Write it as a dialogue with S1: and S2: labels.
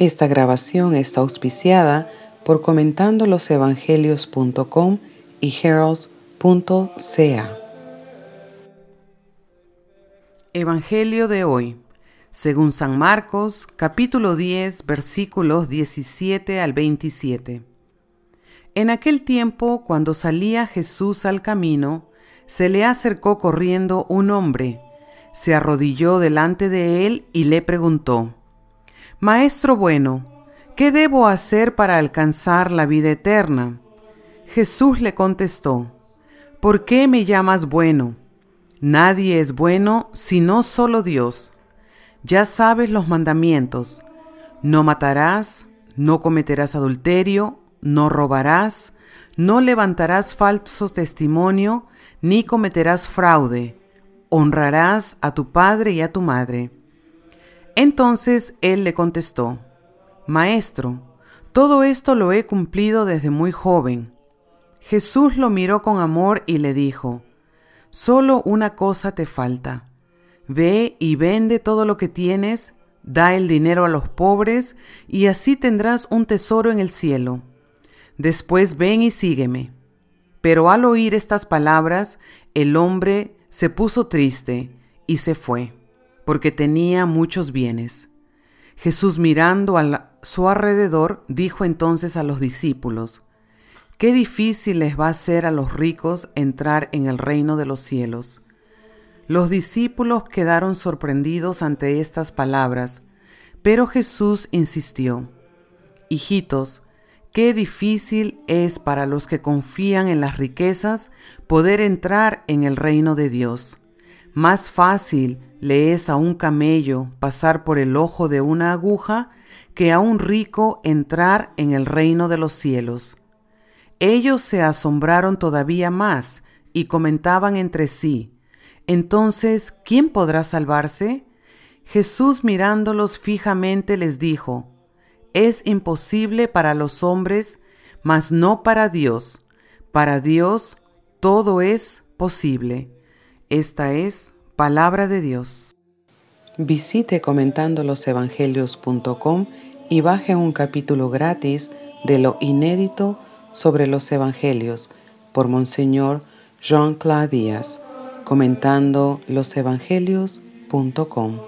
S1: Esta grabación está auspiciada por comentandolosevangelios.com y heralds.ca.
S2: Evangelio de hoy, según San Marcos, capítulo 10, versículos 17 al 27. En aquel tiempo, cuando salía Jesús al camino, se le acercó corriendo un hombre, se arrodilló delante de él y le preguntó, Maestro bueno, ¿qué debo hacer para alcanzar la vida eterna? Jesús le contestó, ¿por qué me llamas bueno? Nadie es bueno sino solo Dios. Ya sabes los mandamientos. No matarás, no cometerás adulterio, no robarás, no levantarás falso testimonio, ni cometerás fraude. Honrarás a tu padre y a tu madre. Entonces él le contestó, Maestro, todo esto lo he cumplido desde muy joven. Jesús lo miró con amor y le dijo, Solo una cosa te falta. Ve y vende todo lo que tienes, da el dinero a los pobres, y así tendrás un tesoro en el cielo. Después ven y sígueme. Pero al oír estas palabras, el hombre se puso triste y se fue porque tenía muchos bienes. Jesús mirando a su alrededor, dijo entonces a los discípulos, Qué difícil les va a ser a los ricos entrar en el reino de los cielos. Los discípulos quedaron sorprendidos ante estas palabras, pero Jesús insistió, Hijitos, qué difícil es para los que confían en las riquezas poder entrar en el reino de Dios. Más fácil le es a un camello pasar por el ojo de una aguja que a un rico entrar en el reino de los cielos. Ellos se asombraron todavía más y comentaban entre sí, Entonces, ¿quién podrá salvarse? Jesús mirándolos fijamente les dijo, Es imposible para los hombres, mas no para Dios. Para Dios todo es posible. Esta es Palabra de Dios.
S1: Visite comentandolosevangelios.com y baje un capítulo gratis de lo inédito sobre los Evangelios por Monseñor Jean-Claude Díaz, comentando losevangelios.com.